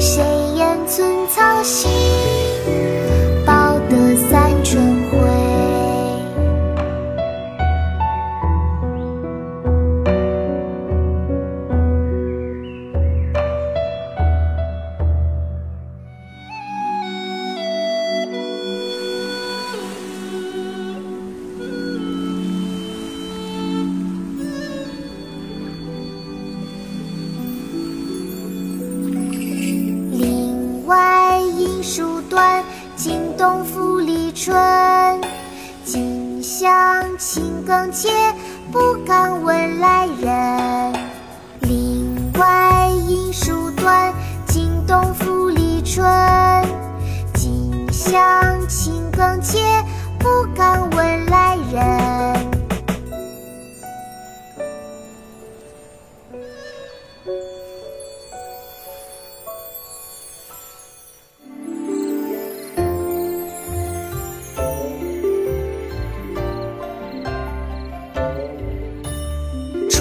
谁言寸草心，春。近乡情更切，不敢问来人。林外音书断，惊动复离春。近乡情更切，不敢问来人。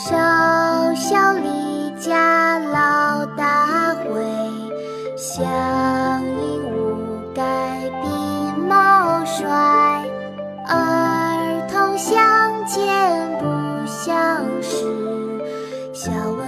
少小离家老大回，乡音无改鬓毛衰。儿童相见不相识，笑问